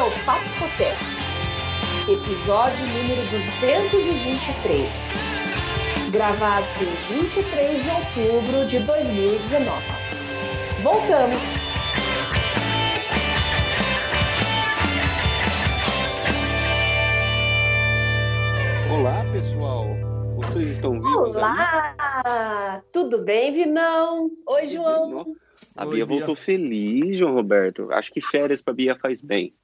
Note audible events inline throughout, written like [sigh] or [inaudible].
é o Papo Cotec, episódio número 223, gravado em 23 de outubro de 2019. Voltamos! Olá, pessoal. Vocês estão vivos? Olá! Tudo bem, Vinão? Oi, João. A Oi, Bia Bia. voltou feliz, João Roberto. Acho que férias pra Bia faz bem.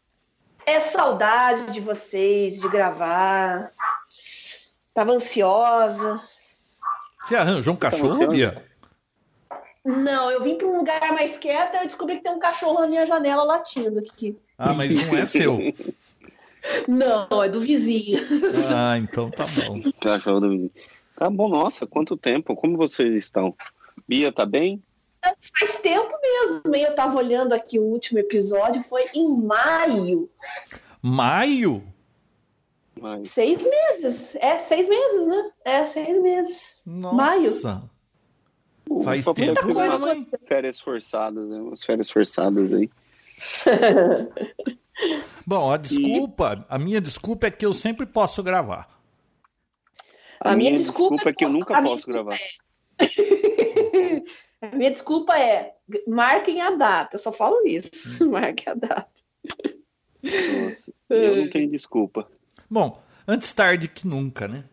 É saudade de vocês, de gravar. Tava ansiosa. Você arranjou um cachorro? Bia? Não, eu vim para um lugar mais quieto e descobri que tem um cachorro na minha janela latindo aqui. Ah, mas não é seu. [laughs] Não, é do vizinho. [laughs] Ah, então tá bom. Cachorro do vizinho. Tá bom, nossa, quanto tempo. Como vocês estão? Bia, tá bem? Faz tempo mesmo, hein? Eu tava olhando aqui o último episódio, foi em maio. Maio? Mas... Seis meses. É, seis meses, né? É, seis meses. Nossa. Maio. Faz Só tempo, mas- umas férias forçadas, né? Umas férias forçadas aí. [laughs] Bom, a desculpa, a minha desculpa é que eu sempre posso gravar. A, minha, desculpa, é que eu nunca a minha posso desculpa gravar. [laughs] A minha desculpa é marquem a data, só falo isso. Hum. [laughs] Marquem a data. Nossa, eu não tenho desculpa. Bom, antes tarde que nunca, né?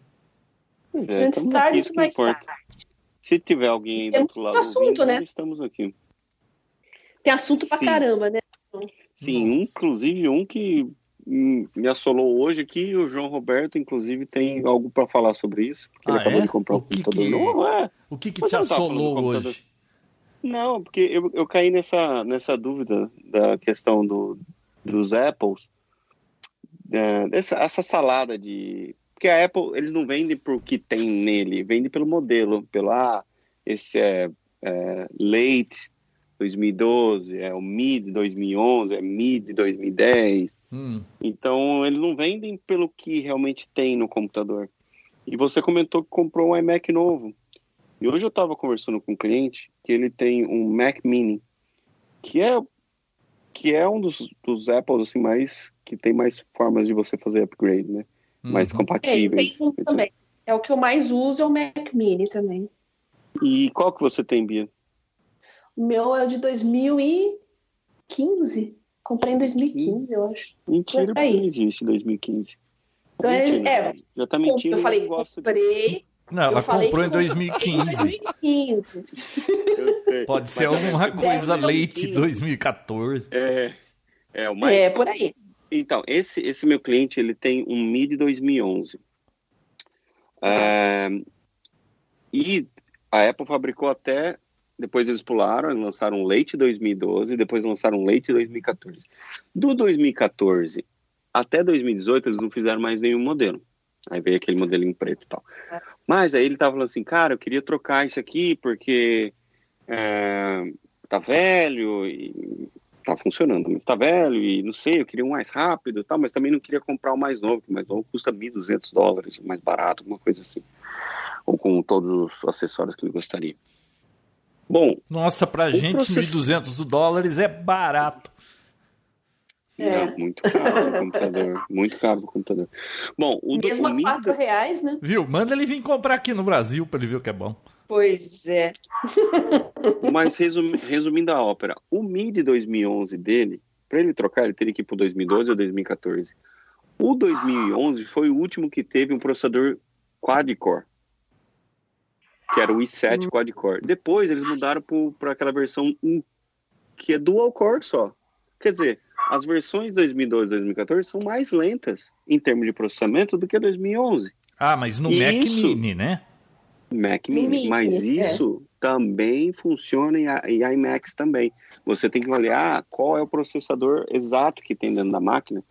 Pois é, Antes tarde aqui, que que mais importa. tarde. Se tiver alguém aí do outro lado assunto, ouvindo, né? estamos aqui. Tem assunto pra Sim. caramba, né? Sim, Nossa. inclusive um que hum, me assolou hoje aqui, o João Roberto, inclusive, tem algo para falar sobre isso, porque ele Ah, acabou é? de comprar O um que computador que- novo. É. O que que te eu não assolou computador. hoje? Não, porque eu, eu caí nessa, nessa dúvida da questão do, dos Apples, é, dessa, essa salada de... Porque a Apple, eles não vendem por que tem nele, vendem pelo modelo, pelo, ah, esse é, é late 2012, é o mid 2011, é mid 2010, Hum, Então, eles não vendem pelo que realmente tem no computador. E você comentou que comprou um iMac novo. E hoje eu estava conversando com um cliente que ele tem um Mac Mini, que é que é um dos, dos Apples assim mais que tem mais formas de você fazer upgrade, né? Mais uhum. É, compatíveis. tem um também. É o que eu mais uso, é o Mac Mini também. E qual que você tem, Bia? O meu é o de 2015. Comprei em 2015, eu acho. Mentira, não existe 2015. Então, é- Mentira, é, já tá mentindo. eu falei, de... comprei. Não, ela eu comprou em que eu comprei 2015. Em 2015. Eu sei. Pode ser Mas alguma coisa leite pouquinho. 2014. É, é o mais É, por aí. Então, esse, esse meu cliente, ele tem um MID 2011. É, e a Apple fabricou até, depois eles pularam, lançaram um Late 2012, depois lançaram um Late 2014. Do 2014 até 2018, eles não fizeram mais nenhum modelo. Aí veio aquele modelinho preto e tal. Mas aí ele tava falando assim, cara, eu queria trocar isso aqui porque é, tá velho e tá funcionando, mas tá velho e não sei, eu queria um mais rápido e tal, mas também não queria comprar o mais novo, que o mais novo custa 1.200 dólares, mais barato, alguma coisa assim. Ou com todos os acessórios que ele gostaria. Bom, Nossa, pra gente, processo- 1.200 dólares é barato. É. muito caro o computador, [laughs] muito caro o computador. Bom, o, Mesmo o a MIDI 4 reais, né? Viu? Manda ele vir comprar aqui no Brasil pra ele ver o que é bom. Pois é. [laughs] Mas resumi- resumindo a ópera, o MIDI 2011 dele, para ele trocar, ele teria que ir para 2012 ou 2014. O 2011 foi o último que teve um processador quad-core, que era o i7 quad-core. Depois eles mudaram para aquela versão 1, que é dual-core só. Quer dizer, as versões de 2012 e 2014 são mais lentas em termos de processamento do que a 2011. Ah, mas no Isso. Mac Mini, né? Mac Mini, Mini, mas é. isso também funciona em, iMacs também. Você tem que avaliar qual é o processador exato que tem dentro da máquina,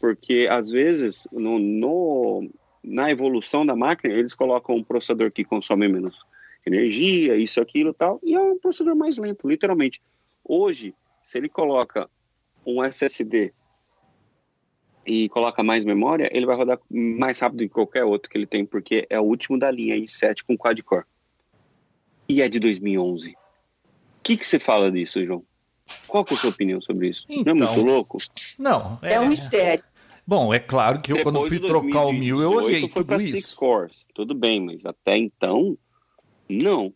porque às vezes no, no- na evolução da máquina eles colocam um processador que consome menos energia, isso, aquilo, e tal, e é um processador mais lento, literalmente. Hoje, se ele coloca um SSD e coloca mais memória, ele vai rodar mais rápido que qualquer outro que ele tem, porque é o último da linha i7 com quad-core. E é de 2011. O que, que você fala disso, João? Qual que é a sua opinião sobre isso? Então, não é muito então, louco? Não. É, é um mistério. Bom, é claro que eu Depois quando fui trocar o mil, eu olhei foi tudo isso. Six cores. Tudo bem, mas até então, não.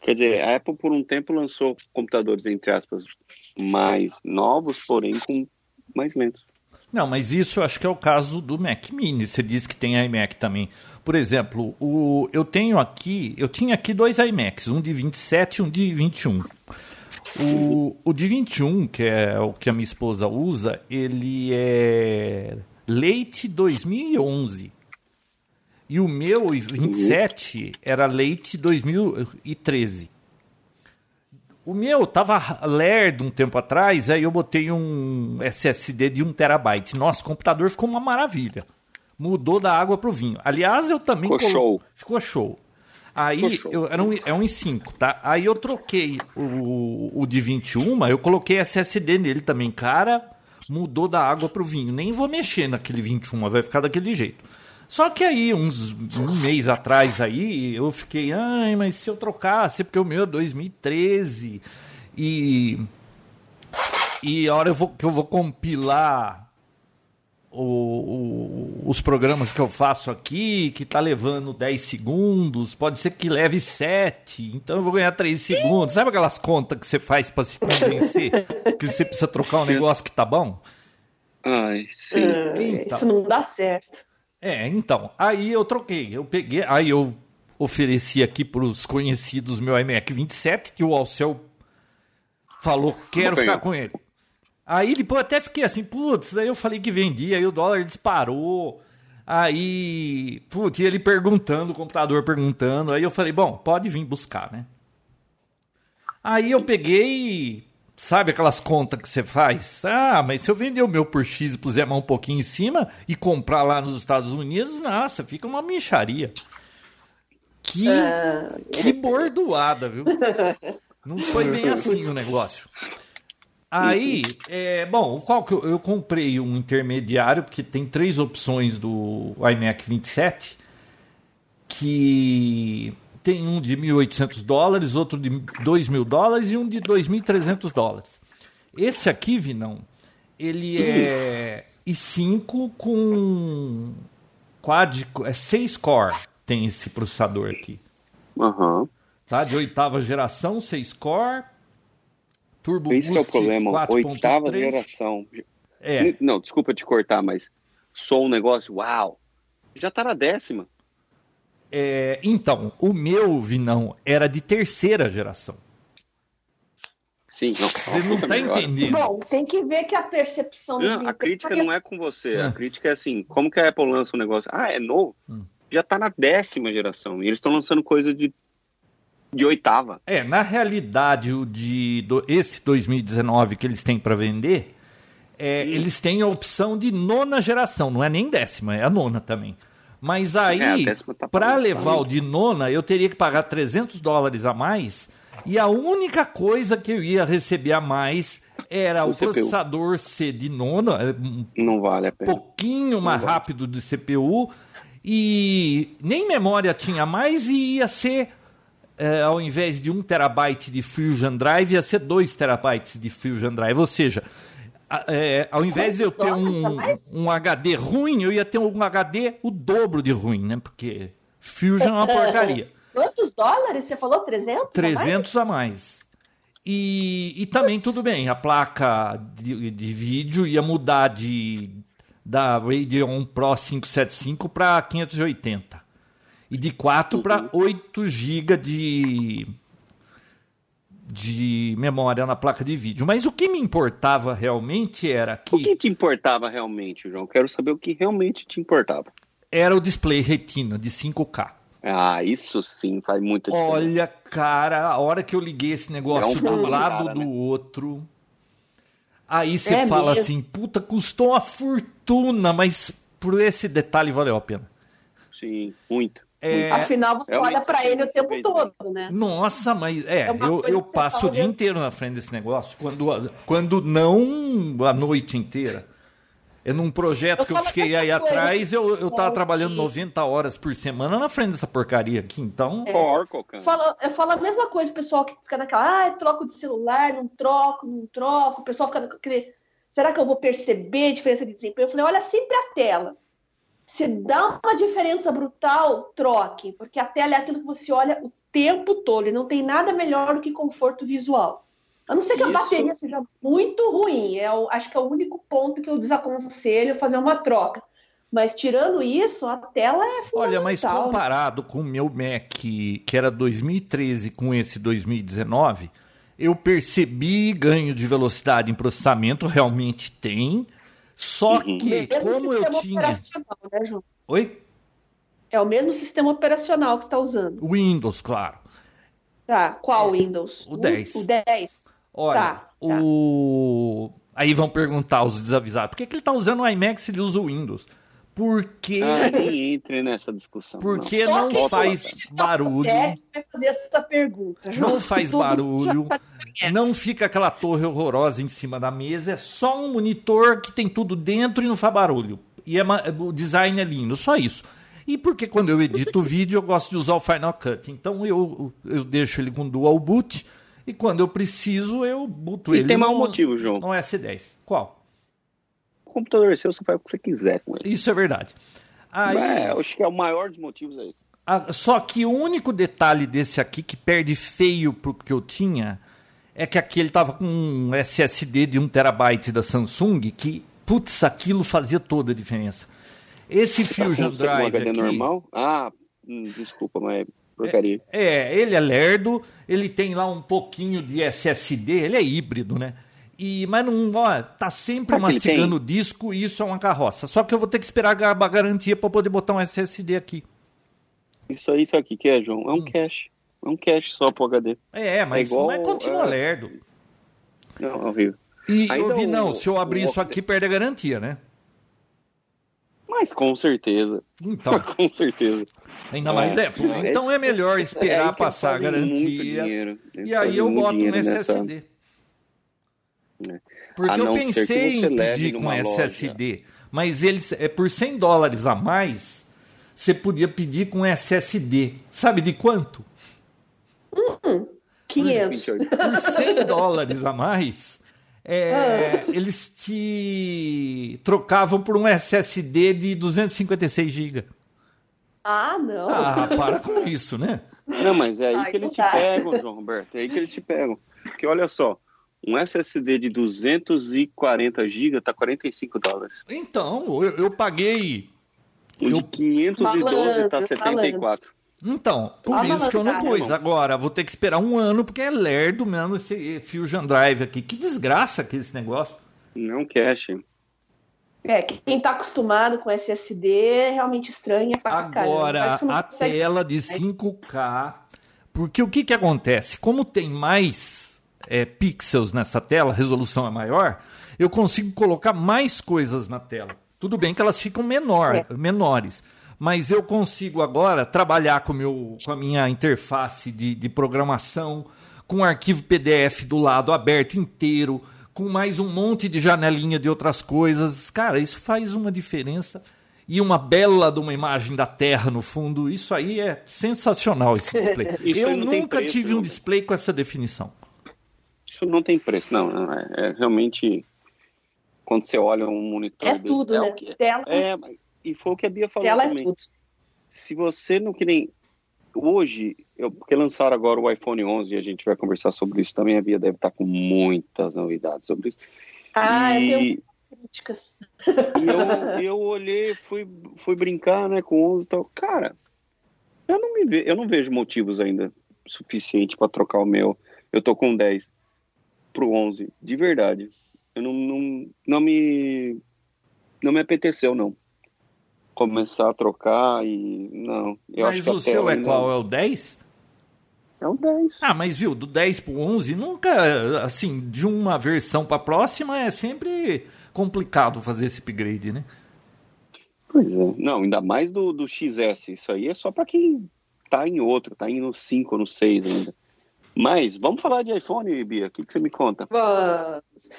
Quer dizer, a Apple por um tempo lançou computadores, entre aspas, mais novos, porém com mais lentos. Não, mas isso eu acho que é o caso do Mac Mini. Você disse que tem iMac também. Por exemplo, o, eu tenho aqui, eu tinha aqui dois iMacs, um de 27 e um de 21. O, o de 21, que é o que a minha esposa usa, ele é leite 2011. E o meu 27 era leite 2013. O meu tava lerdo um tempo atrás, aí eu botei um SSD de 1 terabyte. Nossa, o computador ficou uma maravilha. Mudou da água pro vinho. Aliás, eu também... Ficou colo... show. Ficou show. Aí, eu, era um, é um em 5, tá? Aí eu troquei o, o de 21, eu coloquei SSD nele também. Cara, mudou da água pro vinho. Nem vou mexer naquele 21, vai ficar daquele jeito. Só que aí, uns um mês atrás aí, eu fiquei, ai, mas se eu trocasse, porque o meu é 2013 e e a hora eu vou, que eu vou compilar o, o, os programas que eu faço aqui, que tá levando 10 segundos, pode ser que leve 7, então eu vou ganhar 3 segundos. Sabe aquelas contas que você faz para se convencer que você precisa trocar um negócio que tá bom? Ai, sim. Então, Isso não dá certo. É, então, aí eu troquei, eu peguei, aí eu ofereci aqui para os conhecidos meu iMac 27, que o Alcel falou, quero ficar com ele. Aí depois até fiquei assim, putz, aí eu falei que vendia, aí o dólar disparou. Aí, putz, ele perguntando, o computador perguntando, aí eu falei, bom, pode vir buscar, né? Aí eu peguei, Sabe aquelas contas que você faz? Ah, mas se eu vender o meu por X e puser mais um pouquinho em cima e comprar lá nos Estados Unidos, nossa, fica uma micharia. Que, ah. que bordoada, viu? Não foi bem assim o negócio. Aí, é, bom, qual que eu, eu, comprei um intermediário, porque tem três opções do iMac 27, que tem um de 1.800 dólares, outro de 2.000 dólares e um de 2.300 dólares. Esse aqui, Vinão, ele é i5 com quad, é 6 core tem esse processador aqui. Uhum. Tá, de oitava geração, 6 core, turbo Esse é o problema, 4. oitava 3. geração. É. Não, desculpa te cortar, mas sou um negócio, uau, já tá na décima. É, então, o meu Vinão era de terceira geração. Sim, não, você não está entendendo. Bom, tem que ver que a percepção. Não, a crítica não é com você. A crítica é assim: como que a Apple lança um negócio? Ah, é novo? Hum. Já está na décima geração. E eles estão lançando coisa de, de oitava. É, na realidade, o de do, esse 2019 que eles têm para vender, é, hum. eles têm a opção de nona geração. Não é nem décima, é a nona também. Mas aí, é, tá para levar o de nona, eu teria que pagar 300 dólares a mais. E a única coisa que eu ia receber a mais era o, o processador ser de nona. É, Não vale a pena. pouquinho mais vale. rápido de CPU. E nem memória tinha mais e ia ser, é, ao invés de 1 terabyte de Fusion Drive, ia ser 2 terabytes de Fusion Drive. Ou seja, é, ao invés de eu ter um, um HD ruim, eu ia ter um HD o dobro de ruim, né? Porque Fusion é uma [laughs] porcaria. Quantos dólares? Você falou 300? 300 a mais. A mais. E, e também tudo bem, a placa de, de vídeo ia mudar de da Radeon Pro 575 para 580. E de 4 uhum. para 8 GB de de memória na placa de vídeo. Mas o que me importava realmente era que. O que te importava realmente, João? Quero saber o que realmente te importava. Era o display retina de 5K. Ah, isso sim faz muita diferença. Olha, cara, a hora que eu liguei esse negócio é um do lado cara, do né? outro. Aí você é fala mesmo? assim, puta, custou uma fortuna, mas por esse detalhe valeu a pena. Sim, muito. É, Afinal, você olha para ele o tempo todo, né? Nossa, mas é, é eu, eu passo o dia inteiro na frente desse negócio, quando, quando não a noite inteira. É num projeto eu que eu fiquei aí atrás, eu, eu tava trabalhando 90 horas por semana na frente dessa porcaria aqui, então. É. Porco, cara. Eu falo, eu falo a mesma coisa, o pessoal que fica naquela, ah, troco de celular, não troco, não troco. O pessoal fica naquele, será que eu vou perceber a diferença de desempenho? Eu falei, olha sempre a tela. Se dá uma diferença brutal, troque, porque a tela é aquilo que você olha o tempo todo, e não tem nada melhor do que conforto visual. A não ser que Isso. a bateria seja muito ruim, é o, acho que é o único ponto que eu desaconselho fazer uma troca. Mas tirando isso, a tela é fundamental. Olha, mas comparado com o meu Mac, que era 2013 com esse 2019, eu percebi ganho de velocidade em processamento, realmente tem. Só uhum. que, Mesmo como eu tinha. Né, Ju? Oi? É o mesmo sistema operacional que você está usando. Windows, claro. Tá, qual é, Windows? O 10. O, o 10. Olha, tá, o... Tá. Aí vão perguntar os desavisados, por que, que ele está usando o iMac se ele usa o Windows? Porque. Ah, nem entre nessa discussão. Porque não, não faz barulho. Vai fazer essa pergunta. Não faz barulho. Não fica aquela torre horrorosa em cima da mesa. É só um monitor que tem tudo dentro e não faz barulho. E é, o design é lindo, só isso. E porque quando eu edito vídeo eu gosto de usar o Final Cut. Então eu, eu deixo ele com dual boot e quando eu preciso eu boto e ele. E tem mais um motivo, João. No S10. Qual? Computador seu, você faz o que você quiser com ele. Isso é verdade. Aí, é, acho que é o maior dos motivos é esse. só que o único detalhe desse aqui que perde feio pro que eu tinha é que aqui ele tava com um SSD de 1 terabyte da Samsung que, putz, aquilo fazia toda a diferença. Esse Você tá Fusion tá Drive aqui... normal? Ah, hum, desculpa, mas é porcaria. É, é, ele é lerdo, ele tem lá um pouquinho de SSD, ele é híbrido, né? E, mas não, ó, tá sempre pra mastigando o disco e isso é uma carroça. Só que eu vou ter que esperar a garantia para poder botar um SSD aqui. Isso aí, isso aqui que é, João? É um hum. cache. É um cache só pro HD. É, mas, é igual, mas continua é... lerdo. Não, é horrível. E Ainda eu vi, não, se eu abrir o... isso aqui, perde a garantia, né? Mas com certeza. Então. [laughs] com certeza. Ainda mais é. é então é melhor esperar é passar a garantia. E aí eu boto um SSD. Nessa... Porque eu pensei em pedir com SSD, loja. mas eles é por 100 dólares a mais, você podia pedir com SSD. Sabe de quanto? Hum, 500. Por 100 dólares a mais, é, ah. eles te trocavam por um SSD de 256 GB. Ah, não. Ah, para com isso, né? Não, mas é aí Ai, que eles te pegam, João Roberto. É aí que eles te pegam. Porque olha só, um SSD de 240 GB tá 45 dólares. Então, eu, eu paguei. Um eu... de 512 tá 74. Então, por ah, isso que eu não pus. Agora, vou ter que esperar um ano, porque é lerdo mesmo esse Fusion Drive aqui. Que desgraça que esse negócio. Não cache. É, quem tá acostumado com SSD é realmente estranha pra Agora, a tela de 5K. Porque o que que acontece? Como tem mais é, pixels nessa tela, a resolução é maior, eu consigo colocar mais coisas na tela. Tudo bem que elas ficam menor, é. menores mas eu consigo agora trabalhar com, meu, com a minha interface de, de programação, com o arquivo PDF do lado aberto inteiro, com mais um monte de janelinha de outras coisas. Cara, isso faz uma diferença. E uma bela de uma imagem da Terra no fundo. Isso aí é sensacional, esse display. [laughs] eu nunca preço, tive um display com essa definição. Isso não tem preço, não. É, é realmente. Quando você olha um monitor. É desse, tudo, é né? Que, é, e foi o que a Bia falou Tela é também. É Se você não que nem hoje, eu, porque lançaram agora o iPhone 11 e a gente vai conversar sobre isso também, a Bia deve estar com muitas novidades sobre isso. Ah, e, eu críticas. E eu, eu olhei, fui, fui brincar, né, com 11 e tal. Cara, eu não me ve, eu não vejo motivos ainda suficiente para trocar o meu. Eu tô com 10 pro 11, de verdade. Eu não, não, não me não me apeteceu não começar a trocar e. Não. Eu mas acho o seu é qual? É o 10? É o 10. Ah, mas viu, do 10 pro 11, nunca, assim, de uma versão para próxima é sempre complicado fazer esse upgrade, né? Pois é. Não, ainda mais do, do XS. Isso aí é só para quem tá em outro, tá indo no 5 ou no 6 ainda. Mas vamos falar de iPhone, Bia. O que, que você me conta? Vamos.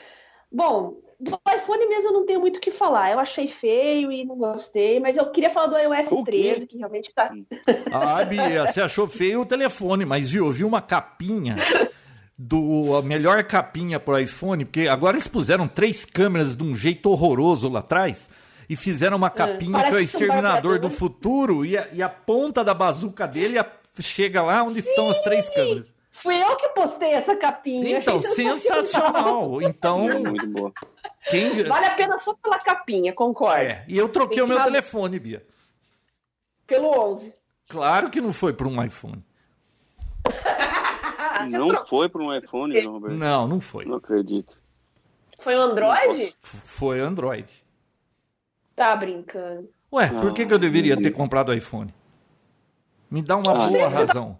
Bom, do iPhone mesmo eu não tenho muito o que falar. Eu achei feio e não gostei, mas eu queria falar do iOS 13, que realmente tá. Ah, Bia, você achou feio o telefone, mas viu, viu uma capinha do a melhor capinha pro iPhone, porque agora eles puseram três câmeras de um jeito horroroso lá atrás e fizeram uma é, capinha é, que é o exterminador do futuro e a, e a, ponta da bazuca dele chega lá onde Sim! estão as três câmeras. Fui eu que postei essa capinha. Então, sensacional. Então, muito boa. Quem... Vale a pena só pela capinha, concordo. É, e eu troquei o meu telefone, Bia. Pelo 11. Claro que não foi para um iPhone. [laughs] não foi para um iPhone, Roberto? Não, não foi. Não acredito. Foi um Android? Foi Android. Tá brincando. Ué, por que, que eu deveria ter comprado iPhone? Me dá uma ah, boa razão.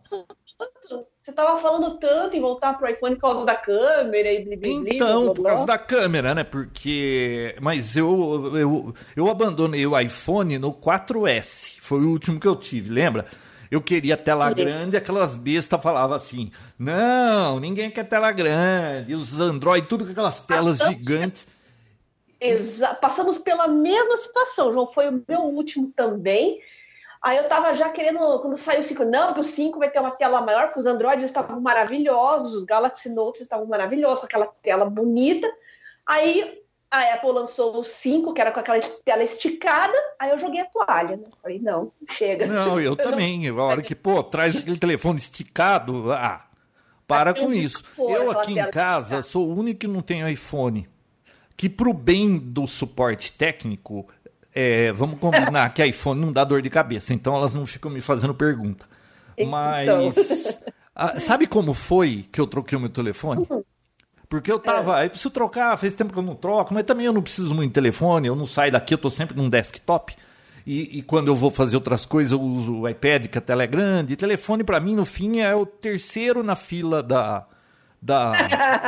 Você tava falando tanto em voltar pro iPhone por causa da câmera e blibli, Então, blá, por causa da câmera, né? Porque. Mas eu, eu, eu abandonei o iPhone no 4S. Foi o último que eu tive, lembra? Eu queria tela grande, aquelas bestas falavam assim: não, ninguém quer tela grande. E os Android, tudo com aquelas telas gigantes. Exa Passamos pela mesma situação, João. Foi o meu último também. Aí eu tava já querendo, quando saiu o 5, não, porque o 5 vai ter uma tela maior, porque os Androids estavam maravilhosos, os Galaxy Notes estavam maravilhosos, com aquela tela bonita. Aí a Apple lançou o 5, que era com aquela tela esticada, aí eu joguei a toalha, né? Falei, não, chega. Não, eu [laughs] também. A hora que, pô, traz aquele telefone esticado, ah, para com isso. Eu aqui em casa sou o único que não tenho iPhone. Que pro bem do suporte técnico, é, vamos combinar que iPhone não dá dor de cabeça, então elas não ficam me fazendo pergunta. Então. Mas então. sabe como foi que eu troquei o meu telefone? Uhum. Porque eu tava, é. eu preciso trocar, faz tempo que eu não troco, mas também eu não preciso muito de telefone, eu não saio daqui, eu tô sempre num desktop. E, e, quando eu vou fazer outras coisas, eu uso o iPad, que a tela é grande. E telefone, para mim, no fim, é o terceiro na fila da. da...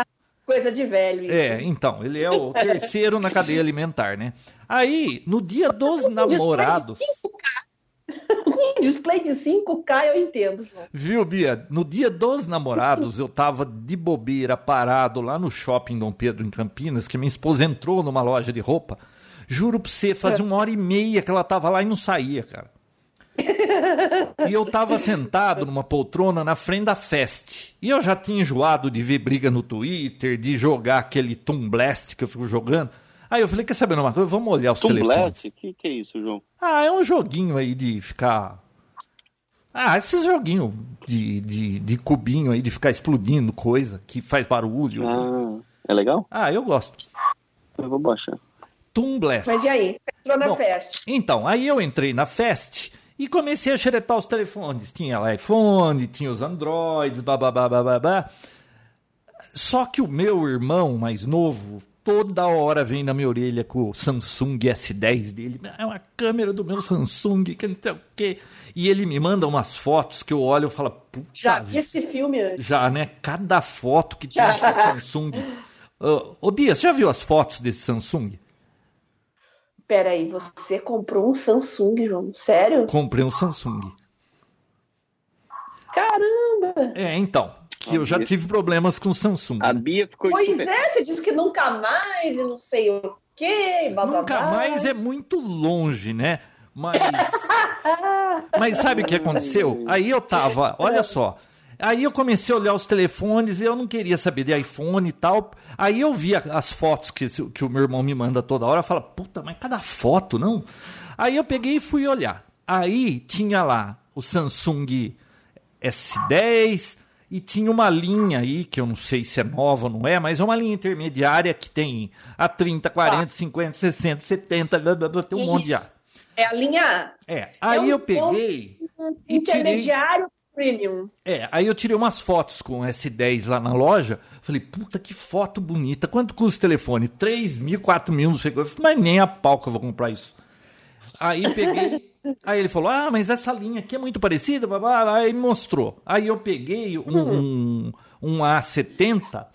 [laughs] Coisa de velho. Isso. É, então, ele é o [laughs] terceiro na cadeia alimentar, né? Aí, no dia dos namorados. Um display de 5K [laughs] eu entendo. João. Viu, Bia? No dia dos namorados, eu tava de bobeira parado lá no shopping Dom Pedro, em Campinas, que minha esposa entrou numa loja de roupa. Juro pra você, fazia uma hora e meia que ela tava lá e não saía, cara. [laughs] E eu tava sentado numa poltrona na frente da Fest. E eu já tinha enjoado de ver briga no Twitter, de jogar aquele Toon Blast que eu fico jogando. Aí eu falei, quer saber uma coisa? Vamos olhar os Tom telefones. O que, que é isso, João? Ah, é um joguinho aí de ficar... Ah, esses joguinhos de, de, de cubinho aí, de ficar explodindo coisa, que faz barulho. Ah, é legal? Ah, eu gosto. Eu vou baixar. Toon Blast. Mas e aí? Entrou na Bom, Fest. Então, aí eu entrei na Fest e comecei a xeretar os telefones. Tinha lá iPhone, tinha os Androids, babá, babá. Só que o meu irmão mais novo toda hora vem na minha orelha com o Samsung S10 dele. É uma câmera do meu Samsung, que não sei o quê. E ele me manda umas fotos que eu olho e falo, puta. Já vi esse filme antes. Já, né? Cada foto que tinha esse Samsung. [laughs] Ô, Bia, você já viu as fotos desse Samsung? Peraí, você comprou um Samsung, João? Sério? Comprei um Samsung. Caramba! É, então que eu já tive problemas com Samsung. A Bia ficou Pois é, você disse que nunca mais e não sei o quê. Blá, nunca blá, mais é muito longe, né? Mas. [laughs] Mas sabe o que aconteceu? Aí eu tava, olha só. Aí eu comecei a olhar os telefones e eu não queria saber de iPhone e tal. Aí eu vi as fotos que, que o meu irmão me manda toda hora. Eu falo, puta, mas cada foto, não? Aí eu peguei e fui olhar. Aí tinha lá o Samsung S10, e tinha uma linha aí, que eu não sei se é nova ou não é, mas é uma linha intermediária que tem a 30, 40, ah. 50, 60, 70, blá, blá, blá, tem um Isso. monte de A. É a linha A. É. Aí é um, eu peguei. E intermediário tirei, premium. É, aí eu tirei umas fotos com S10 lá na loja. Falei, puta que foto bonita. Quanto custa o telefone? 3 mil, 4 mil, não sei o que. Mas nem a pau que eu vou comprar isso. Aí peguei. [laughs] Aí ele falou: Ah, mas essa linha aqui é muito parecida. Aí mostrou. Aí eu peguei um, um, um A70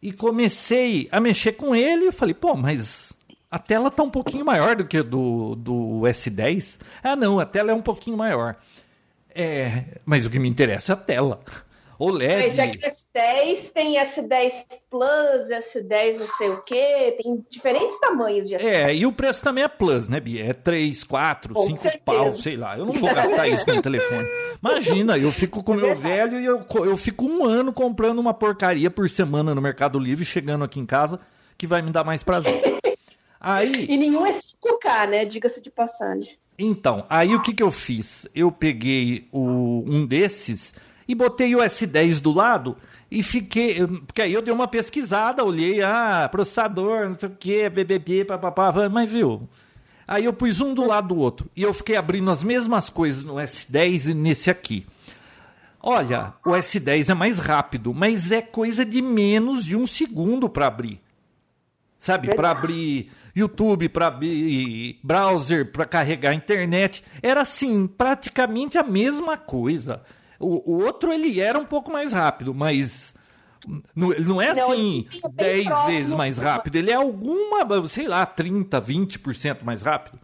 e comecei a mexer com ele. E falei: Pô, mas a tela tá um pouquinho maior do que do, do S10. Ah, não, a tela é um pouquinho maior. É, mas o que me interessa é a tela. OLED. Esse aqui S10 tem S10 Plus, S10 não sei o quê, tem diferentes tamanhos de S10. É, e o preço também é Plus, né, Bia? É 3, 4, Com 5 certeza. pau, sei lá. Eu não vou gastar isso no telefone. Imagina, eu fico com o meu velho e eu, eu fico um ano comprando uma porcaria por semana no Mercado Livre, chegando aqui em casa, que vai me dar mais prazer. [laughs] Aí... E nenhum é 5K, né? Diga-se de passagem. Então, aí o que, que eu fiz? Eu peguei o, um desses e botei o S10 do lado e fiquei. Porque aí eu dei uma pesquisada, olhei, ah, processador, não sei o que, BBB, papapá, mas viu. Aí eu pus um do lado do outro e eu fiquei abrindo as mesmas coisas no S10 e nesse aqui. Olha, o S10 é mais rápido, mas é coisa de menos de um segundo para abrir. Sabe, para abrir YouTube, para abrir browser, para carregar internet. Era assim, praticamente a mesma coisa. O, o outro ele era um pouco mais rápido, mas não, não é assim 10 vezes mais rápido. Ele é alguma, sei lá, 30, 20% mais rápido.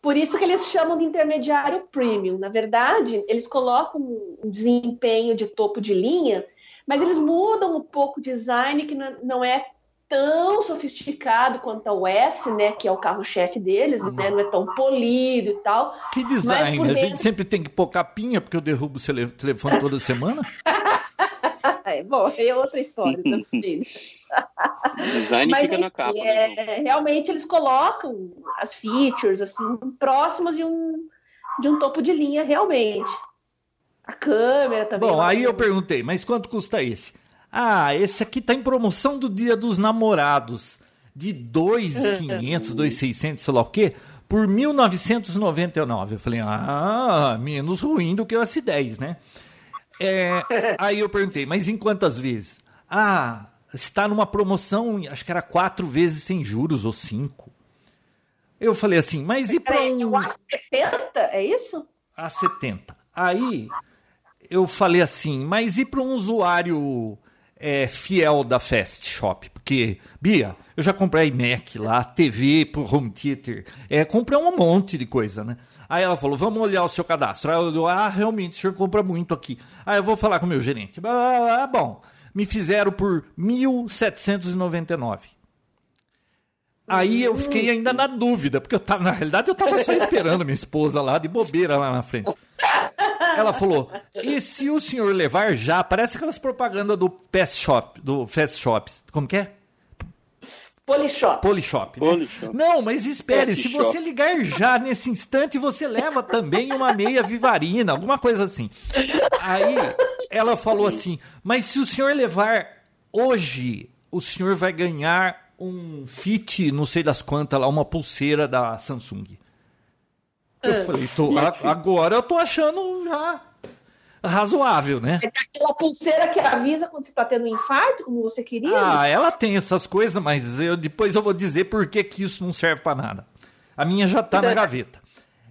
Por isso que eles chamam de intermediário premium. Na verdade, eles colocam um desempenho de topo de linha, mas eles mudam um pouco o design que não é tão sofisticado quanto a S, né, que é o carro-chefe deles, né, não é tão polido e tal. Que design, dentro... a gente sempre tem que pôr capinha porque eu derrubo o telefone toda semana? [laughs] é, bom, é outra história também. [laughs] design mas, fica na capa. Né? É, realmente eles colocam as features assim próximas de um de um topo de linha realmente. A câmera também. Bom, aí eu perguntei, mas quanto custa esse? Ah, esse aqui tá em promoção do Dia dos Namorados. De 2,500, 2,600, [laughs] sei lá o quê, por 1.999. Eu falei, ah, menos ruim do que o S10, né? É, [laughs] aí eu perguntei, mas em quantas vezes? Ah, está numa promoção, acho que era quatro vezes sem juros ou cinco. Eu falei assim, mas e para um. A70, é isso? A70. Aí eu falei assim, mas e para um usuário é, fiel da Fast Shop, porque, Bia, eu já comprei iMac lá, TV pro home theater, é, comprei um monte de coisa, né? Aí ela falou, vamos olhar o seu cadastro. Aí eu digo, ah, realmente, o senhor compra muito aqui. Aí eu vou falar com o meu gerente. Ah, bom, me fizeram por 1.799. Aí eu fiquei ainda na dúvida, porque eu tava, na realidade eu tava só esperando minha esposa lá de bobeira lá na frente. Ela falou: "E se o senhor levar já, parece aquelas propagandas do Fast Shop, do Fast Shops. Como que é? Polishop. Polishop, né? Polishop. Não, mas espere, se você ligar já nesse instante, você leva também uma meia vivarina, alguma coisa assim. Aí ela falou assim: "Mas se o senhor levar hoje, o senhor vai ganhar um fit, não sei das quantas lá, uma pulseira da Samsung. Eu ah. falei, tô, agora eu tô achando já razoável, né? É aquela pulseira que avisa quando você tá tendo um infarto, como você queria? Ah, ela tem essas coisas, mas eu, depois eu vou dizer por que, que isso não serve para nada. A minha já tá na [laughs] gaveta.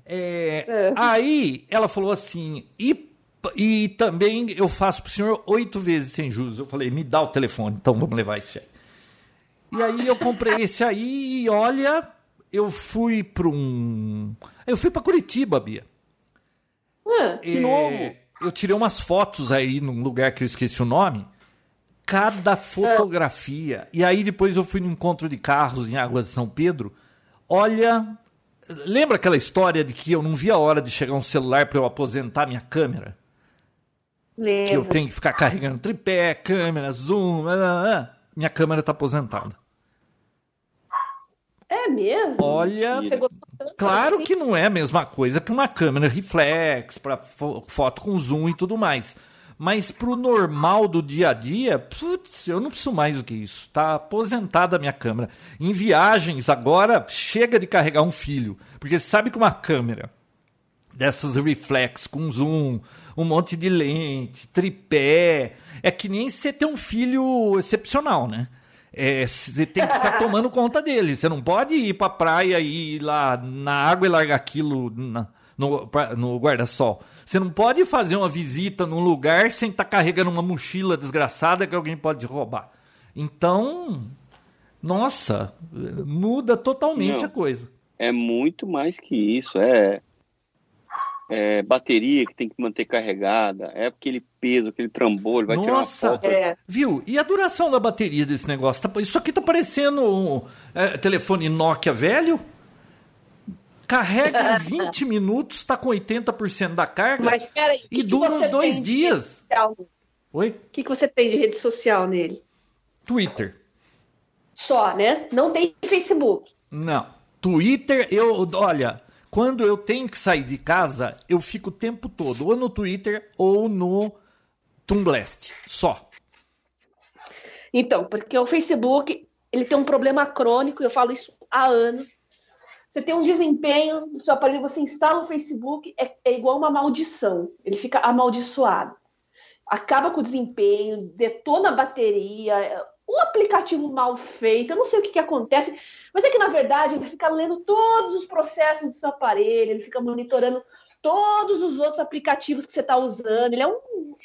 É, é. Aí ela falou assim, e, e também eu faço pro senhor oito vezes sem juros. Eu falei, me dá o telefone, então vamos levar isso aí. E aí eu comprei esse aí e olha, eu fui para um. Eu fui para Curitiba, Bia. Ah, é, novo. Eu tirei umas fotos aí num lugar que eu esqueci o nome. Cada fotografia. E aí depois eu fui no encontro de carros em Águas de São Pedro. Olha, lembra aquela história de que eu não via a hora de chegar um celular para eu aposentar minha câmera? Lembra. Que eu tenho que ficar carregando tripé, câmera, zoom. Blá, blá, blá minha câmera tá aposentada. É mesmo? Olha, claro assim? que não é a mesma coisa que uma câmera reflex para foto com zoom e tudo mais. Mas pro normal do dia a dia, putz, eu não preciso mais do que isso. Tá aposentada a minha câmera. Em viagens agora chega de carregar um filho, porque sabe que uma câmera dessas reflex com zoom, um monte de lente, tripé, é que nem você ter um filho excepcional, né? É, você tem que ficar tomando conta dele. Você não pode ir pra praia e ir lá na água e largar aquilo na, no, no guarda-sol. Você não pode fazer uma visita num lugar sem estar tá carregando uma mochila desgraçada que alguém pode roubar. Então, nossa, muda totalmente não, a coisa. É muito mais que isso. É é, bateria que tem que manter carregada, é aquele peso, aquele trambolho, vai Nossa, tirar uma foto. É. Viu? E a duração da bateria desse negócio? Tá, isso aqui tá parecendo um é, telefone Nokia velho? Carrega em [laughs] 20 minutos, tá com 80% da carga Mas, peraí, e dura uns dois dias. Oi? O que, que você tem de rede social nele? Twitter. Só, né? Não tem Facebook. Não. Twitter, eu. Olha, quando eu tenho que sair de casa, eu fico o tempo todo ou no Twitter ou no Tumblest. Só. Então, porque o Facebook ele tem um problema crônico, eu falo isso há anos. Você tem um desempenho no seu aparelho, você instala o Facebook, é, é igual uma maldição. Ele fica amaldiçoado. Acaba com o desempenho, detona a bateria, um aplicativo mal feito, eu não sei o que, que acontece, mas é que na verdade ele fica lendo todos os processos do seu aparelho, ele fica monitorando todos os outros aplicativos que você está usando. Ele é um,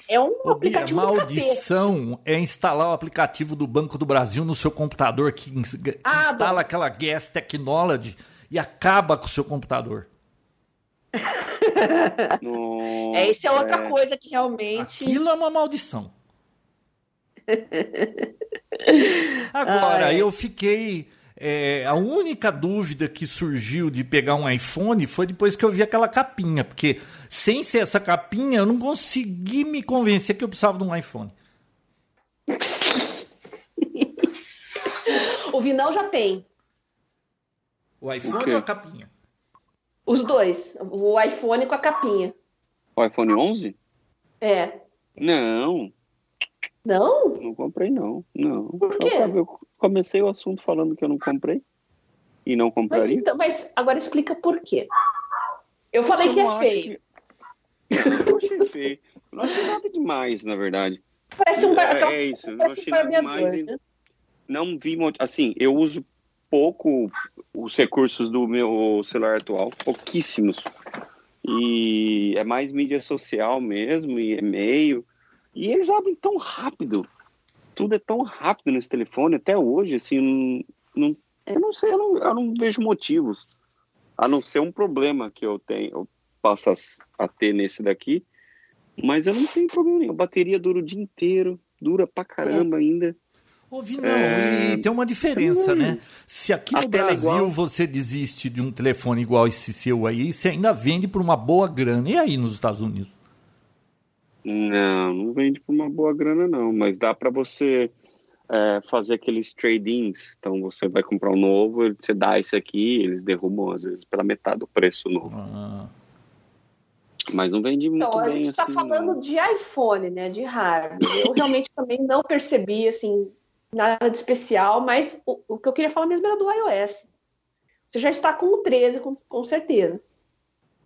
é um Ô, aplicativo. A maldição é instalar o aplicativo do Banco do Brasil no seu computador que, que ah, instala bom. aquela Gas Technology e acaba com o seu computador. [laughs] é, isso é outra é... coisa que realmente. Aquilo é uma maldição. [laughs] Agora, Ai. eu fiquei. É, a única dúvida que surgiu de pegar um iPhone foi depois que eu vi aquela capinha, porque sem ser essa capinha eu não consegui me convencer que eu precisava de um iPhone. o Vinão já tem. O iPhone o ou a capinha? Os dois. O iPhone com a capinha. O iPhone 11? É. Não. Não? Não comprei, não. Não. Por quê? Eu comecei o assunto falando que eu não comprei e não compraria. Mas, então, mas agora explica por quê. Eu falei eu que é feio. Que... Eu achei feio. Eu não achei nada demais, na verdade. Parece um bar... É, é isso. Eu não achei nada demais. Né? Não vi. Assim, eu uso pouco os recursos do meu celular atual, pouquíssimos. E é mais mídia social mesmo, e e-mail. E eles abrem tão rápido. Tudo é tão rápido nesse telefone, até hoje, assim, não, não eu não sei, eu não, eu não, vejo motivos. A não ser um problema que eu tenho, eu passo a, a ter nesse daqui. Mas eu não tenho problema nenhum. A bateria dura o dia inteiro, dura pra caramba ainda. Ouvi não, é... e tem uma diferença, né? Se aqui no Brasil igual... você desiste de um telefone igual esse seu aí, você ainda vende por uma boa grana. E aí nos Estados Unidos? Não, não vende por uma boa grana, não. Mas dá para você é, fazer aqueles trade-ins. Então você vai comprar um novo, você dá esse aqui, eles derrubam às vezes pela metade do preço novo. Ah. Mas não vende muito então, a gente está assim, falando não. de iPhone, né? De hardware. Eu realmente também não percebi assim nada de especial, mas o, o, que eu queria falar mesmo era do iOS. Você já está com o 13, com, com certeza.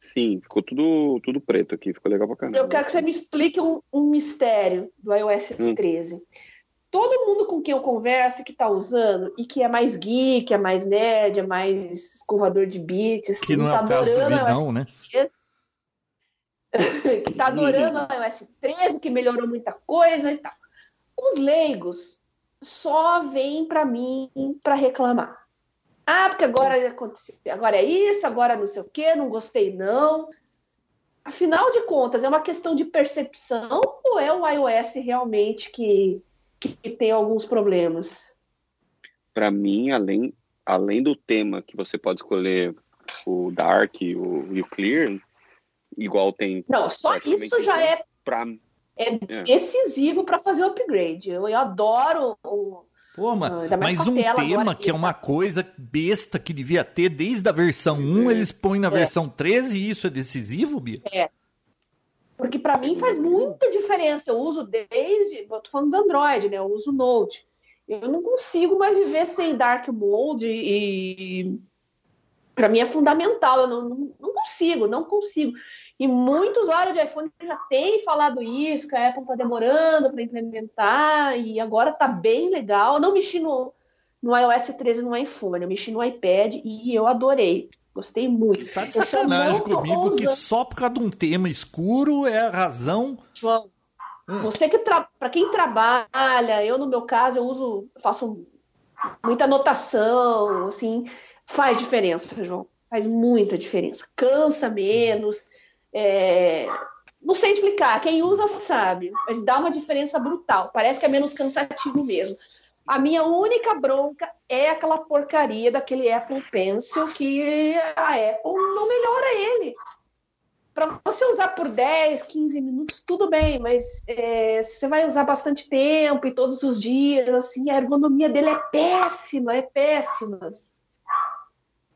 Sim, ficou tudo, tudo preto aqui, ficou legal pra caramba. Eu quero que você me explique um, um mistério do iOS hum. 13. Todo mundo com quem eu converso que está usando e que é mais geek, é mais nerd, é mais escovador de bits, que não tá é o caso do Vidão, né? 13, [laughs] que tá adorando o iOS 13, que melhorou muita coisa e tal. Os leigos só vêm para mim para reclamar. Ah, porque agora aconteceu, agora é isso, agora não sei o quê, não gostei não. Afinal de contas, é uma questão de percepção ou é o iOS realmente que, que tem alguns problemas? Para mim, além, além do tema que você pode escolher o Dark o, e o Clear, igual tem. Não, só isso já é, pra, é, é. decisivo para fazer o upgrade. Eu, eu adoro o, Pô, mas, mas um tema que é uma coisa besta que devia ter desde a versão 1, é. eles põem na é. versão 13 e isso é decisivo, Bia? É. Porque para mim faz muita diferença. Eu uso desde. Eu tô falando do Android, né? Eu uso Note. Eu não consigo mais viver sem Dark Mode e. Para mim é fundamental. Eu não, não, não consigo, não consigo. E muitos usuários de iPhone já têm falado isso, que a Apple está demorando para implementar, e agora está bem legal. Eu não mexi no, no iOS 13 no iPhone, eu mexi no iPad e eu adorei. Gostei muito. Está de sacanagem comigo que só por causa de um tema escuro é a razão. João, hum. você que tra... para quem trabalha, eu no meu caso eu uso, faço muita anotação, assim, faz diferença, João. Faz muita diferença. Cansa menos É, não sei explicar, quem usa sabe, mas dá uma diferença brutal. Parece que é menos cansativo mesmo. A minha única bronca é aquela porcaria daquele Apple Pencil que a Apple não melhora ele. Para você usar por 10, 15 minutos, tudo bem, mas é, você vai usar bastante tempo e todos os dias, assim, a ergonomia dele é péssima, é péssima.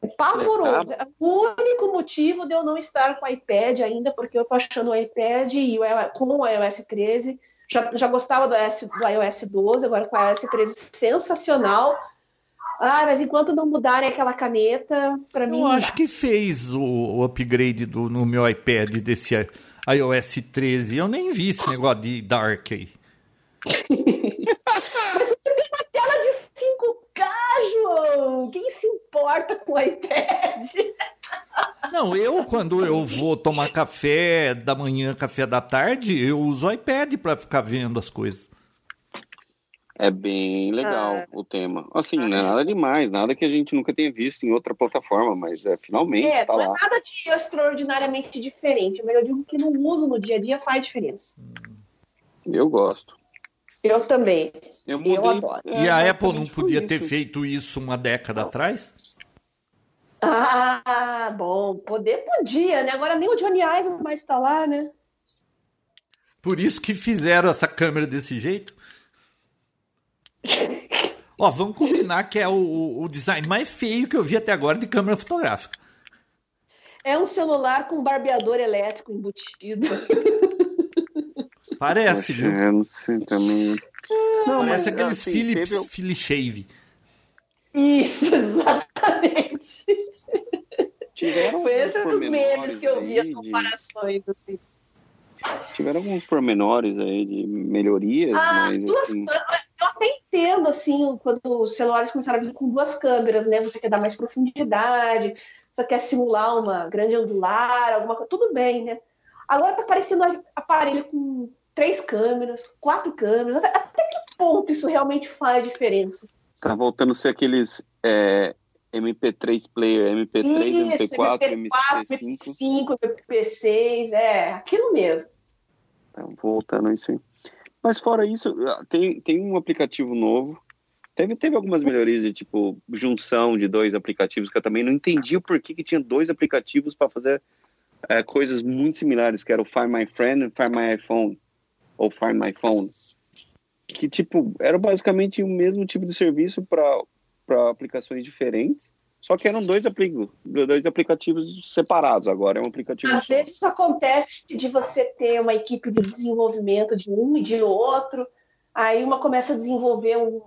É pavoroso. É o único motivo de eu não estar com o iPad ainda, porque eu tô achando o iPad e o, com o iOS 13. Já, já gostava do, iOS, do iOS 12, agora com o iOS 13 sensacional. Ah, mas enquanto não mudarem aquela caneta, para mim. Eu acho que fez o, o upgrade do, no meu iPad desse iOS 13. Eu nem vi esse negócio de Dark aí. [laughs] mas você tem uma tela de 5K, Quem se importa com o iPad? Não, eu, quando eu vou tomar café da manhã, café da tarde, eu uso o iPad para ficar vendo as coisas. É bem legal ah. o tema. Assim, ah. não é nada demais, nada que a gente nunca tenha visto em outra plataforma, mas é, finalmente é, tá não é lá. é nada de extraordinariamente diferente, mas eu digo que no uso no dia a dia faz diferença. Eu gosto. Eu também. Eu, mudei, eu adoro. É, e a Apple não podia ter feito isso uma década atrás? Ah, bom, poder podia, né? Agora nem o Johnny Ive mais está lá, né? Por isso que fizeram essa câmera desse jeito? [laughs] Ó, vamos combinar que é o, o design mais feio que eu vi até agora de câmera fotográfica. É um celular com barbeador elétrico embutido. [laughs] Parece, viu? É, não sei também. Não, Parece mas, aqueles assim, Philips teve... Philly Shave. Isso, [laughs] exatamente. Tiveram Foi esse dos memes que eu vi, as comparações, de... assim. Tiveram alguns pormenores aí de melhorias, ah, mas duas, assim... Eu até entendo, assim, quando os celulares começaram a vir com duas câmeras, né? Você quer dar mais profundidade, você quer simular uma grande angular, alguma coisa, tudo bem, né? Agora tá parecendo um aparelho com três câmeras, quatro câmeras. Até que ponto isso realmente faz diferença? Tá voltando a ser aqueles é, MP3 player, MP3, Isso, MP4, MP4 MP5. MP5, MP6, é, aquilo mesmo. Tá voltando a isso aí. Mas fora isso, tem, tem um aplicativo novo. Teve, teve algumas melhorias de tipo junção de dois aplicativos que eu também não entendi o porquê que tinha dois aplicativos para fazer é, coisas muito similares, que era o Find My Friend e Find My iPhone ou Find My Phone que tipo era basicamente o mesmo tipo de serviço para aplicações diferentes, só que eram dois, aplicos, dois aplicativos separados. Agora é um aplicativo. Às só. vezes isso acontece de você ter uma equipe de desenvolvimento de um e de outro. Aí uma começa a desenvolver um.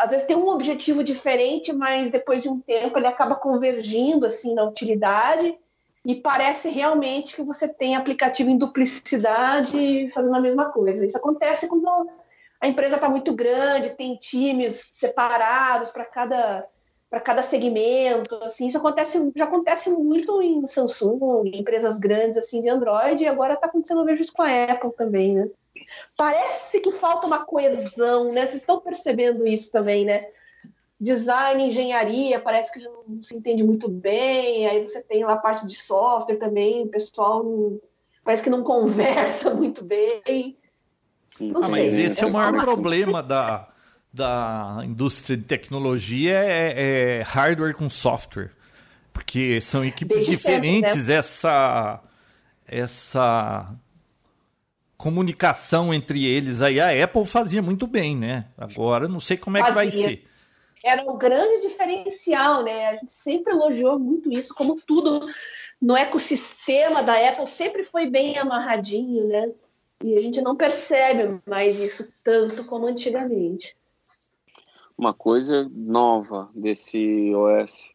Às vezes tem um objetivo diferente, mas depois de um tempo ele acaba convergindo assim na utilidade e parece realmente que você tem aplicativo em duplicidade fazendo a mesma coisa. Isso acontece quando a empresa está muito grande, tem times separados para cada para cada segmento, assim, isso acontece, já acontece muito em Samsung, em empresas grandes assim de Android, e agora está acontecendo, eu vejo isso com a Apple também, né? Parece que falta uma coesão, né? Vocês estão percebendo isso também, né? Design, engenharia, parece que não se entende muito bem, aí você tem lá a parte de software também, o pessoal não, parece que não [laughs] conversa muito bem. Ah, mas esse é o maior problema da, da indústria de tecnologia é, é hardware com software. Porque são equipes Desde diferentes, sempre, né? essa, essa comunicação entre eles aí. A Apple fazia muito bem, né? Agora não sei como é que vai ser. Era um grande diferencial, né? A gente sempre elogiou muito isso, como tudo no ecossistema da Apple sempre foi bem amarradinho, né? E a gente não percebe mais isso tanto como antigamente. Uma coisa nova desse OS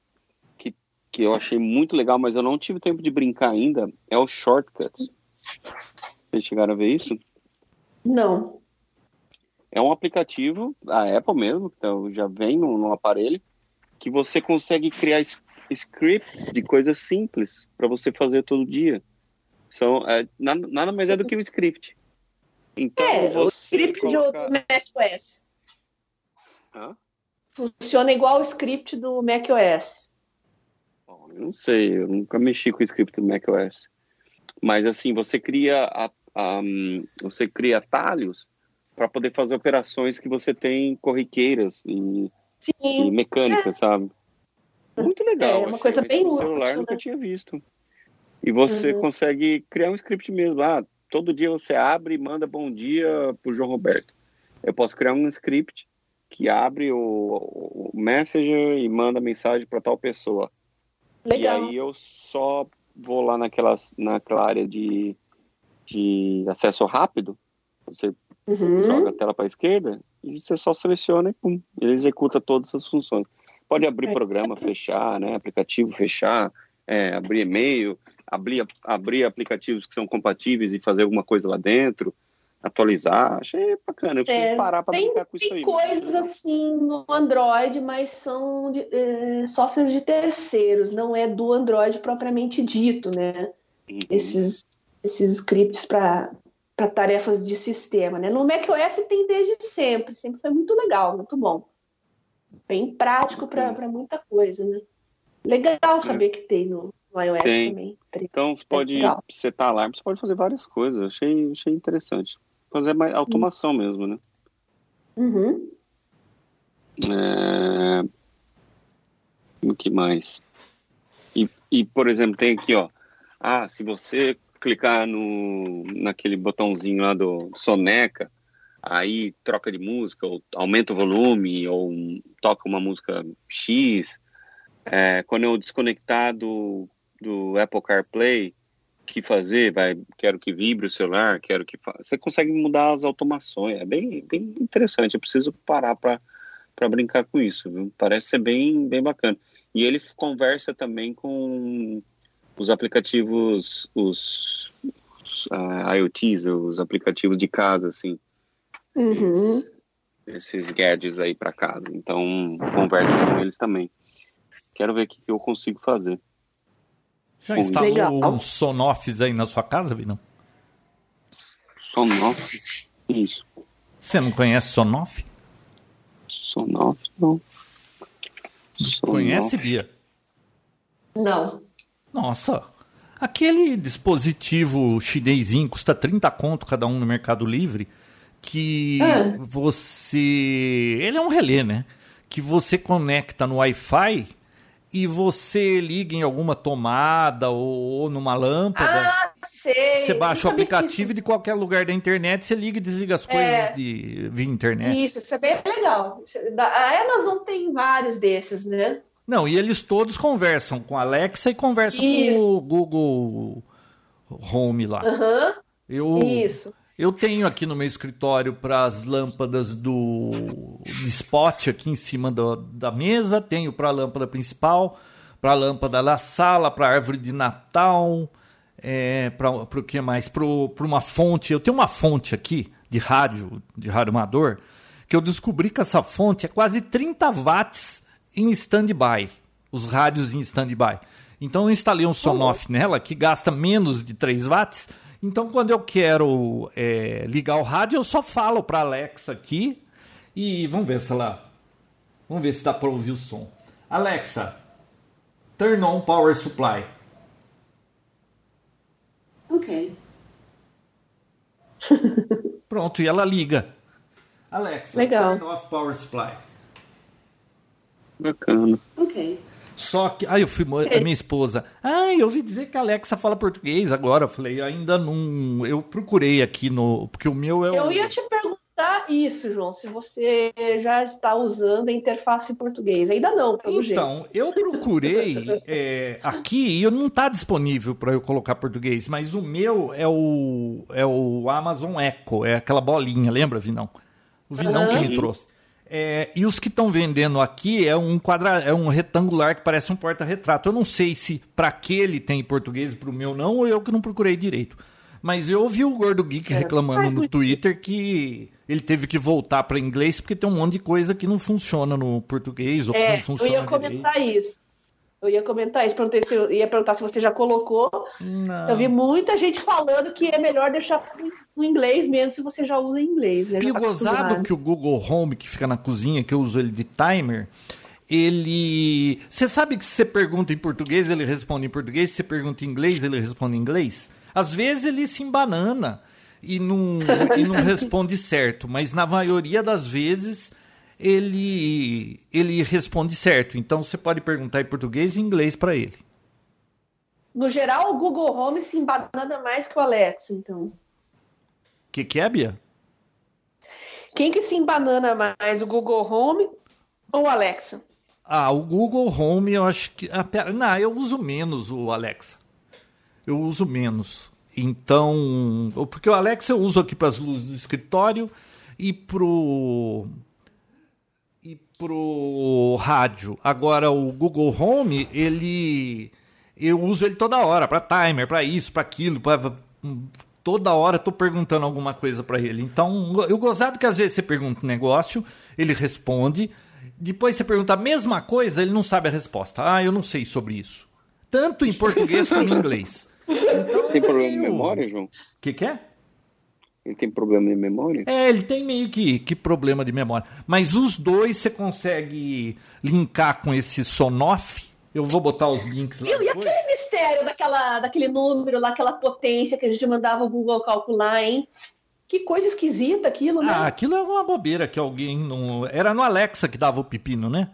que, que eu achei muito legal, mas eu não tive tempo de brincar ainda, é o Shortcuts. Vocês chegaram a ver isso? Não. É um aplicativo, a Apple mesmo, então já vem no, no aparelho, que você consegue criar scripts de coisas simples para você fazer todo dia. São, é, nada, nada, mais é do que um script. Então, é, o script coloca... do macOS. Hã? Funciona igual o script do macOS. Bom, eu não sei, eu nunca mexi com o script do macOS. Mas assim, você cria, a, a, você cria atalhos para poder fazer operações que você tem corriqueiras e, e mecânicas, é. sabe? Muito legal. É uma coisa bem no celular útil, nunca né? tinha visto. E você uhum. consegue criar um script mesmo. Ah, todo dia você abre e manda bom dia pro João Roberto. Eu posso criar um script que abre o, o Messenger e manda mensagem para tal pessoa. Legal. E aí eu só vou lá naquela, naquela área de, de acesso rápido, você uhum. joga a tela para a esquerda e você só seleciona e pum, ele executa todas as funções. Pode abrir é. programa, fechar, né, aplicativo, fechar, é, abrir e-mail, abrir, abrir aplicativos que são compatíveis e fazer alguma coisa lá dentro atualizar. Achei bacana. Eu preciso é, parar para brincar com isso aí. Tem coisas assim no Android, mas são de, é, softwares de terceiros, não é do Android propriamente dito, né? Uhum. Esses, esses scripts para para tarefas de sistema, né? No macOS tem desde sempre, sempre foi muito legal, muito bom. Bem prático para muita coisa, né? Legal saber é. que tem no, no iOS tem. também. Então você pode é setar alarme, você pode fazer várias coisas. Achei, achei interessante fazer mais automação uhum. mesmo, né? Uhum. É... O que mais? E, e, por exemplo, tem aqui, ó. Ah, se você clicar no, naquele botãozinho lá do Soneca, aí troca de música, ou aumenta o volume, ou toca uma música X. É, quando eu desconectar do, do Apple CarPlay, que fazer, vai, quero que vibre o celular, quero que você consegue mudar as automações, é bem, bem interessante. Eu preciso parar para para brincar com isso, viu? Parece ser bem, bem bacana. E ele conversa também com os aplicativos, os, os uh, IoTs, os aplicativos de casa, assim. Uhum. Esses, esses gadgets aí para casa. Então, conversa com eles também. Quero ver o que, que eu consigo fazer. Já instalou Legal. um Sonoffs aí na sua casa, Vinão? Sonoff? Isso. Você não conhece Sonoff? Sonoff, não. Sonoff. Conhece, Bia? Não. Nossa, aquele dispositivo chinesinho custa 30 conto cada um no Mercado Livre, que é. você... Ele é um relé, né? Que você conecta no Wi-Fi e você liga em alguma tomada ou, ou numa lâmpada. Ah, sei. Você baixa o aplicativo e de qualquer lugar da internet você liga e desliga as coisas é, de, via internet. Isso, isso é bem legal. A Amazon tem vários desses, né? Não, e eles todos conversam com a Alexa e conversam isso. com o Google Home lá. Uhum. Eu, isso. Eu tenho aqui no meu escritório para as lâmpadas do spot aqui em cima do, da mesa, tenho para a lâmpada principal, para a lâmpada da sala, para a árvore de Natal, é, para o que mais? Para uma fonte. Eu tenho uma fonte aqui de rádio, de rádio amador, que eu descobri que essa fonte é quase 30 watts em stand-by, os rádios em stand-by. Então eu instalei um Sonoff nela que gasta menos de 3 watts então, quando eu quero é, ligar o rádio, eu só falo para Alexa aqui e vamos ver se ela. Vamos ver se dá para ouvir o som. Alexa, turn on power supply. Ok. Pronto, e ela liga. Alexa, Legal. turn off power supply. Bacana. Ok. Só que. Aí eu fui. A minha esposa. Ah, eu ouvi dizer que a Alexa fala português agora. Eu falei, ainda não. Eu procurei aqui no. Porque o meu é. Eu ia te perguntar isso, João, se você já está usando a interface em português. Ainda não, pelo então, jeito. Então, eu procurei [laughs] é, aqui e não está disponível para eu colocar português, mas o meu é o, é o Amazon Echo, é aquela bolinha, lembra, Vinão? O Vinão uhum. que me trouxe. É, e os que estão vendendo aqui é um quadra, é um retangular que parece um porta-retrato. Eu não sei se para aquele tem português e para o meu não, ou eu que não procurei direito. Mas eu ouvi o Gordo Geek é, reclamando no Twitter que ele teve que voltar para inglês porque tem um monte de coisa que não funciona no português ou é, que não funciona Eu ia comentar direito. isso. Eu ia comentar isso, perguntei se ia perguntar se você já colocou. Não. Eu vi muita gente falando que é melhor deixar no inglês mesmo se você já usa inglês. Né? E tá gozado que o Google Home, que fica na cozinha, que eu uso ele de timer, ele. Você sabe que se você pergunta em português, ele responde em português, se você pergunta em inglês, ele responde em inglês? Às vezes ele se embanana e não, e não [laughs] responde certo, mas na maioria das vezes ele, ele responde certo. Então você pode perguntar em português e inglês para ele. No geral, o Google Home se embanana mais que o Alexa, então. O que, que é, Bia? Quem que se embanana mais, o Google Home ou o Alexa? Ah, o Google Home eu acho que. Ah, pera, não, eu uso menos o Alexa. Eu uso menos. Então. Porque o Alexa eu uso aqui para as luzes do escritório e pro. E pro rádio. Agora o Google Home, ele. Eu uso ele toda hora, para timer, para isso, para aquilo, para toda hora tô perguntando alguma coisa para ele. Então, eu gozado que às vezes você pergunta um negócio, ele responde, depois você pergunta a mesma coisa, ele não sabe a resposta. Ah, eu não sei sobre isso. Tanto em português como em inglês. [laughs] Então, tem problema de memória, João? O que, que é? Ele tem problema de memória? É, ele tem meio que, que problema de memória. Mas os dois você consegue linkar com esse Sonoff. Eu vou botar os links lá. E, aquele mistério daquela, daquele número lá, aquela potência que a gente mandava o Google calcular, hein? Que coisa esquisita aquilo, né? Ah, aquilo é uma bobeira que alguém não. Era no Alexa que dava o pepino, né?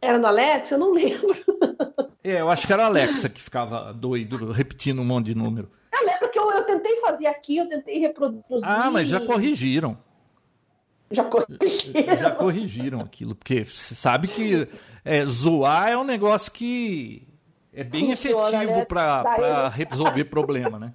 Era no Alexa? Eu não [laughs] lembro. É, eu acho que era o Alexa que ficava doido, repetindo um monte de número. Eu lembro que eu, eu tentei fazer aqui, eu tentei reproduzir. Ah, mas já corrigiram. Já corrigiram. Já corrigiram aquilo, porque você sabe que é, zoar é um negócio que é bem Funciona, efetivo né? para resolver problema, né?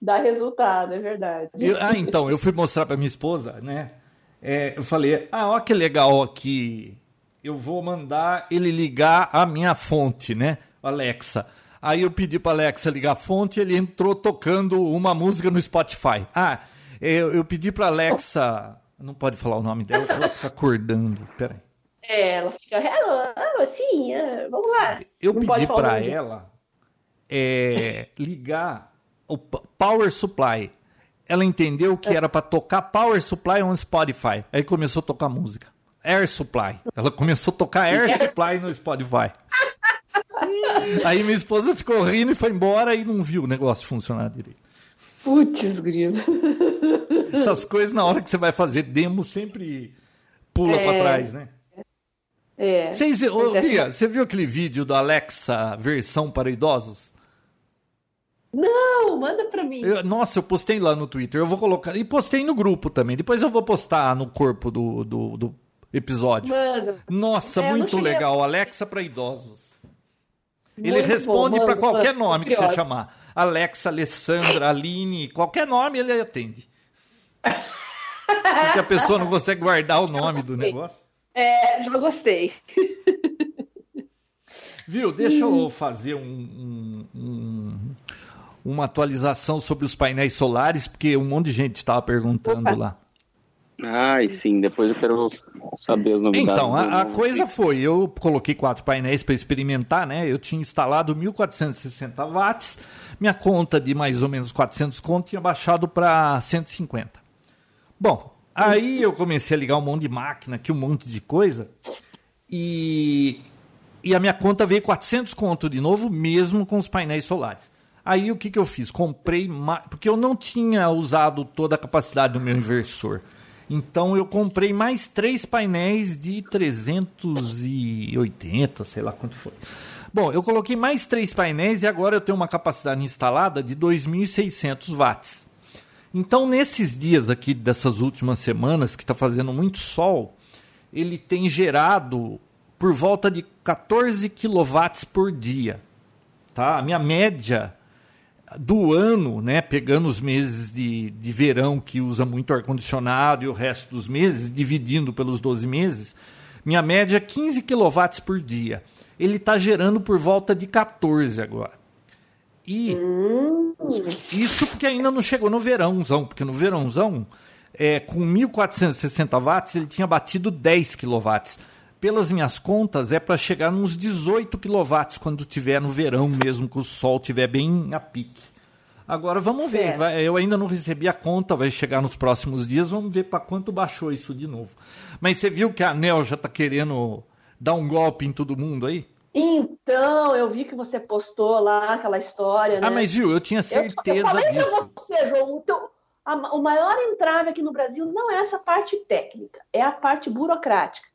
Dá resultado, é verdade. Eu, ah, então, eu fui mostrar para minha esposa, né? É, eu falei, ah, olha que legal aqui. Eu vou mandar ele ligar a minha fonte, né? Alexa. Aí eu pedi para Alexa ligar a fonte, ele entrou tocando uma música no Spotify. Ah, eu, eu pedi para Alexa, não pode falar o nome dela, ela fica acordando. Peraí. É, ela fica, hello, assim, vamos lá. Eu não pedi para ela é, ligar o Power Supply. Ela entendeu que era para tocar Power Supply on Spotify. Aí começou a tocar música. Air Supply. Ela começou a tocar Air Supply no Spotify. [laughs] [laughs] Aí minha esposa ficou rindo e foi embora e não viu o negócio funcionar direito. Putz, grilo. Essas coisas na hora que você vai fazer demo sempre pula é... para trás, né? É. Vocês, ô, Bia, você viu aquele vídeo da Alexa versão para idosos? Não, manda pra mim. Eu, nossa, eu postei lá no Twitter. Eu vou colocar. E postei no grupo também. Depois eu vou postar no corpo do, do, do episódio. Manda. Nossa, é, muito legal. A... Alexa para idosos. Muito ele responde para qualquer mano, nome que você chamar. Alexa, Alessandra, Aline, qualquer nome ele atende. Porque a pessoa não consegue guardar o [laughs] nome do negócio. É, já gostei. [laughs] Viu? Deixa eu fazer um, um, um, uma atualização sobre os painéis solares, porque um monte de gente estava perguntando Opa. lá. Ai, sim, depois eu quero saber as novidades. Então, a, a coisa foi, eu coloquei quatro painéis para experimentar, né? Eu tinha instalado 1460 watts, minha conta de mais ou menos 400 conto tinha baixado para 150. Bom, Aí eu comecei a ligar um monte de máquina aqui, um monte de coisa. E, e a minha conta veio 400 conto de novo, mesmo com os painéis solares. Aí o que, que eu fiz? Comprei, porque eu não tinha usado toda a capacidade do meu inversor. Então eu comprei mais três painéis de 380, sei lá quanto foi. Bom, eu coloquei mais três painéis e agora eu tenho uma capacidade instalada de 2.600 watts. Então, nesses dias aqui, dessas últimas semanas, que está fazendo muito sol, ele tem gerado por volta de 14 kW por dia. Tá? A minha média do ano, né, pegando os meses de, de verão que usa muito ar-condicionado e o resto dos meses, dividindo pelos 12 meses, minha média é 15 kW por dia. Ele está gerando por volta de 14 agora. E hum. isso porque ainda não chegou no verãozão, porque no verãozão, é, com 1.460 watts, ele tinha batido 10 kW. Pelas minhas contas, é para chegar nos 18 kW quando tiver no verão mesmo, que o sol tiver bem a pique. Agora vamos ver, vai, eu ainda não recebi a conta, vai chegar nos próximos dias, vamos ver para quanto baixou isso de novo. Mas você viu que a ANEL já está querendo dar um golpe em todo mundo aí? Então, eu vi que você postou lá aquela história, né? Ah, mas viu, eu tinha certeza eu, eu falei disso. Pra você, João, então, a, o maior entrave aqui no Brasil não é essa parte técnica, é a parte burocrática.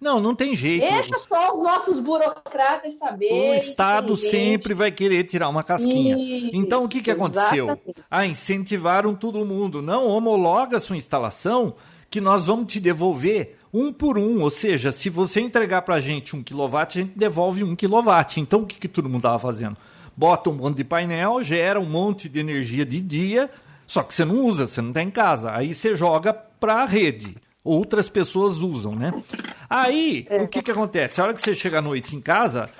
Não, não tem jeito. Deixa só os nossos burocratas saberem. O Estado sempre vai querer tirar uma casquinha. Isso, então, o que, que aconteceu? Exatamente. Ah, incentivaram todo mundo. Não, homologa sua instalação que nós vamos te devolver um por um. Ou seja, se você entregar para a gente um quilowatt, a gente devolve um quilowatt. Então, o que, que todo mundo estava fazendo? Bota um monte de painel, gera um monte de energia de dia, só que você não usa, você não tem em casa. Aí você joga para a rede outras pessoas usam, né? Aí, é. o que que acontece? A hora que você chega à noite em casa,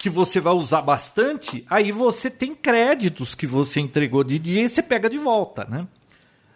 que você vai usar bastante, aí você tem créditos que você entregou de dia e você pega de volta, né?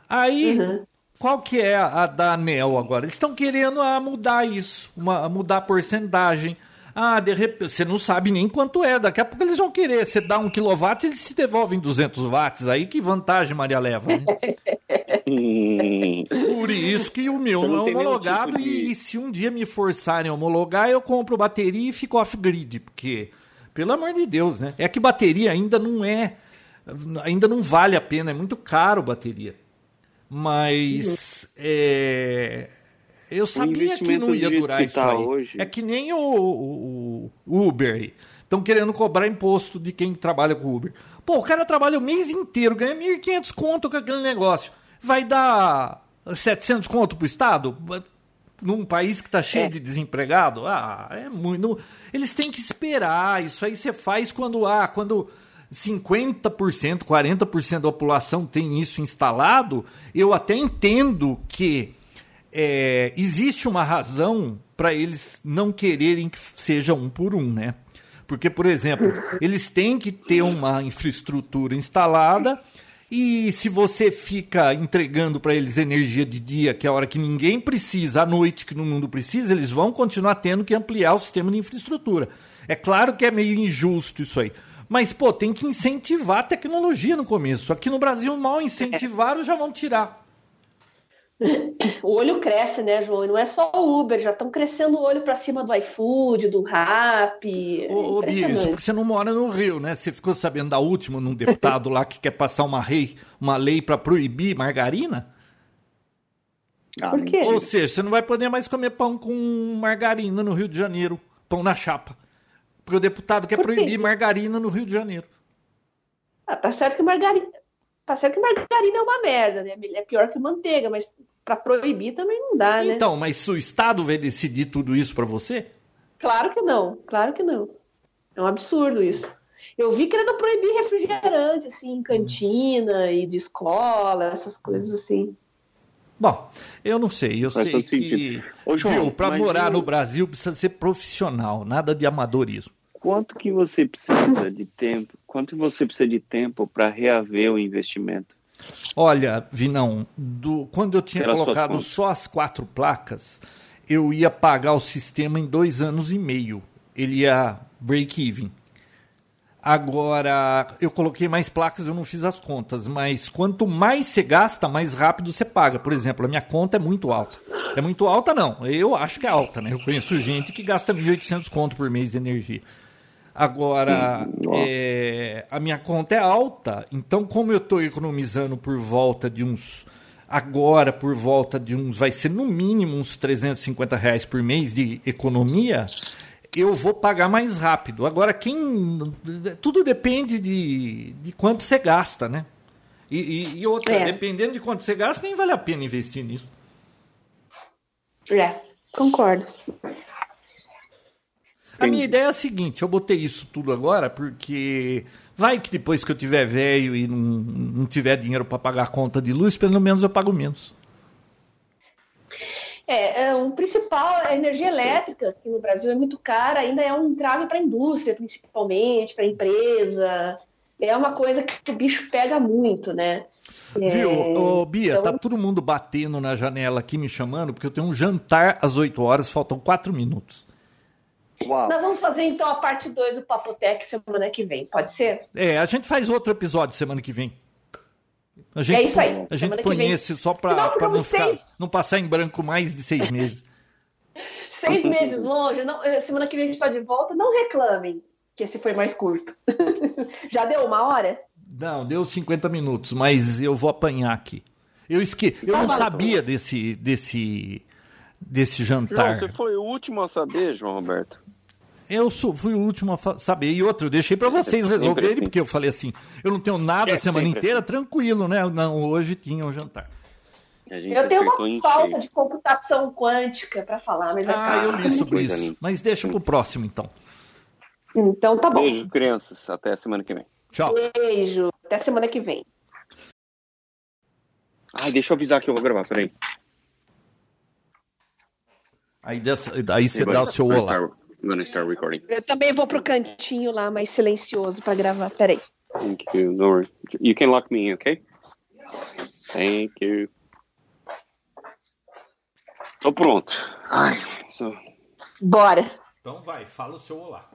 Aí, uhum. qual que é a, da ANEL agora? Eles estão querendo ah, mudar isso, uma, mudar a porcentagem. Ah, de repente, você não sabe nem quanto é. Daqui a pouco eles vão querer. Você dá um quilowatt, eles te devolvem 200 watts. Aí que vantagem, Maria Leva. Né? [laughs] Por isso que o meu não, é homologado. Tipo de... e, e, se um dia me forçarem a homologar, eu compro bateria e fico off-grid. Porque, pelo amor de Deus, né? É que bateria ainda não é. Ainda não vale a pena. É muito caro bateria. Mas. Uhum. É eu sabia que não ia durar isso tá aí. Hoje... É que nem o, o, o Uber Estão querendo cobrar imposto de quem trabalha com Uber. Pô, o cara trabalha o mês inteiro, ganha 1.500 conto com aquele negócio. Vai dar 700 conto pro Estado? Num país que está cheio é. de desempregado? Ah, é muito. Eles têm que esperar. Isso aí você faz quando ah, quando 50%, 40% da população tem isso instalado. Eu até entendo que é, existe uma razão para eles não quererem que seja um por um, né? Porque, por exemplo, eles têm que ter uma infraestrutura instalada e se você fica entregando para eles energia de dia, que é a hora que ninguém precisa, à noite que no mundo precisa, eles vão continuar tendo que ampliar o sistema de infraestrutura. É claro que é meio injusto isso aí. Mas, pô, tem que incentivar a tecnologia no começo. Aqui no Brasil, mal incentivaram, já vão tirar. [coughs] o olho cresce, né, João? E não é só o Uber, já estão crescendo o olho para cima do iFood, do Rap. Ô, ô Bia, isso porque você não mora no Rio, né? Você ficou sabendo da última, num deputado lá que quer passar uma, rei, uma lei para proibir margarina? Ah, Por quê? Ou seja, você não vai poder mais comer pão com margarina no Rio de Janeiro, pão na chapa. Porque o deputado quer proibir margarina no Rio de Janeiro. Ah, tá certo que margarina. Tá certo que margarina é uma merda, né? É pior que manteiga, mas para proibir também não dá, né? Então, mas o Estado vai decidir tudo isso para você? Claro que não, claro que não. É um absurdo isso. Eu vi querendo proibir refrigerante, assim, em cantina e de escola, essas coisas assim. Bom, eu não sei, eu Faz sei que, Ô, João, viu, para morar eu... no Brasil precisa ser profissional, nada de amadorismo. Quanto que você precisa de tempo? Quanto você precisa de tempo para reaver o investimento? Olha, Vinão, do, quando eu tinha colocado só as quatro placas, eu ia pagar o sistema em dois anos e meio. Ele ia break-even. Agora, eu coloquei mais placas, eu não fiz as contas, mas quanto mais você gasta, mais rápido você paga. Por exemplo, a minha conta é muito alta. É muito alta, não. Eu acho que é alta, né? Eu conheço gente que gasta 1.800 conto por mês de energia. Agora, hum, é, a minha conta é alta, então como eu estou economizando por volta de uns. Agora, por volta de uns. Vai ser no mínimo uns 350 reais por mês de economia, eu vou pagar mais rápido. Agora, quem. Tudo depende de, de quanto você gasta, né? E, e, e outra, é. dependendo de quanto você gasta, nem vale a pena investir nisso. É, concordo. A minha ideia é a seguinte: eu botei isso tudo agora porque vai que depois que eu tiver velho e não, não tiver dinheiro para pagar a conta de luz, pelo menos eu pago menos. É, é, o principal, a energia elétrica, que no Brasil é muito cara, ainda é um entrave para a indústria, principalmente, para a empresa. É uma coisa que o bicho pega muito, né? Viu, é... Ô, Bia, então... tá todo mundo batendo na janela aqui me chamando, porque eu tenho um jantar às 8 horas, faltam 4 minutos. Uau. Nós vamos fazer então a parte 2 do Papotec semana que vem, pode ser? É, a gente faz outro episódio semana que vem. A gente, é isso aí. A gente põe esse só para não, não, ficar, não passar em branco mais de seis meses. [laughs] Seis meses longe, não, eh, semana que vem a gente está de volta. Não reclamem que esse foi mais curto. [laughs] Já deu uma hora? Não, deu 50 minutos, mas eu vou apanhar aqui. Eu esque... eu não sabia desse, desse, desse jantar. João, você foi o último a saber, João Roberto. Eu sou, fui o último a saber. E outro, eu deixei para vocês resolverem, assim. porque eu falei assim: eu não tenho nada é, a semana inteira, assim. tranquilo, né? Não, hoje tinha um jantar. Eu tenho uma falta de computação quântica para falar, mas Ah, eu li sobre isso. Mas deixa pro próximo, então. Então tá bom. Beijo, crianças. Até a semana que vem. Tchau. Beijo. Até semana que vem. Ai, deixa eu avisar que eu vou gravar, peraí. Aí, dessa, aí você dá o seu olá. gonna start recording. Eu também vou pro cantinho lá, mais silencioso para gravar. Peraí. Thank you. No worries. You can lock me in, okay? Thank you. Tô pronto. Ai, so... Bora. Então vai, fala o seu olá.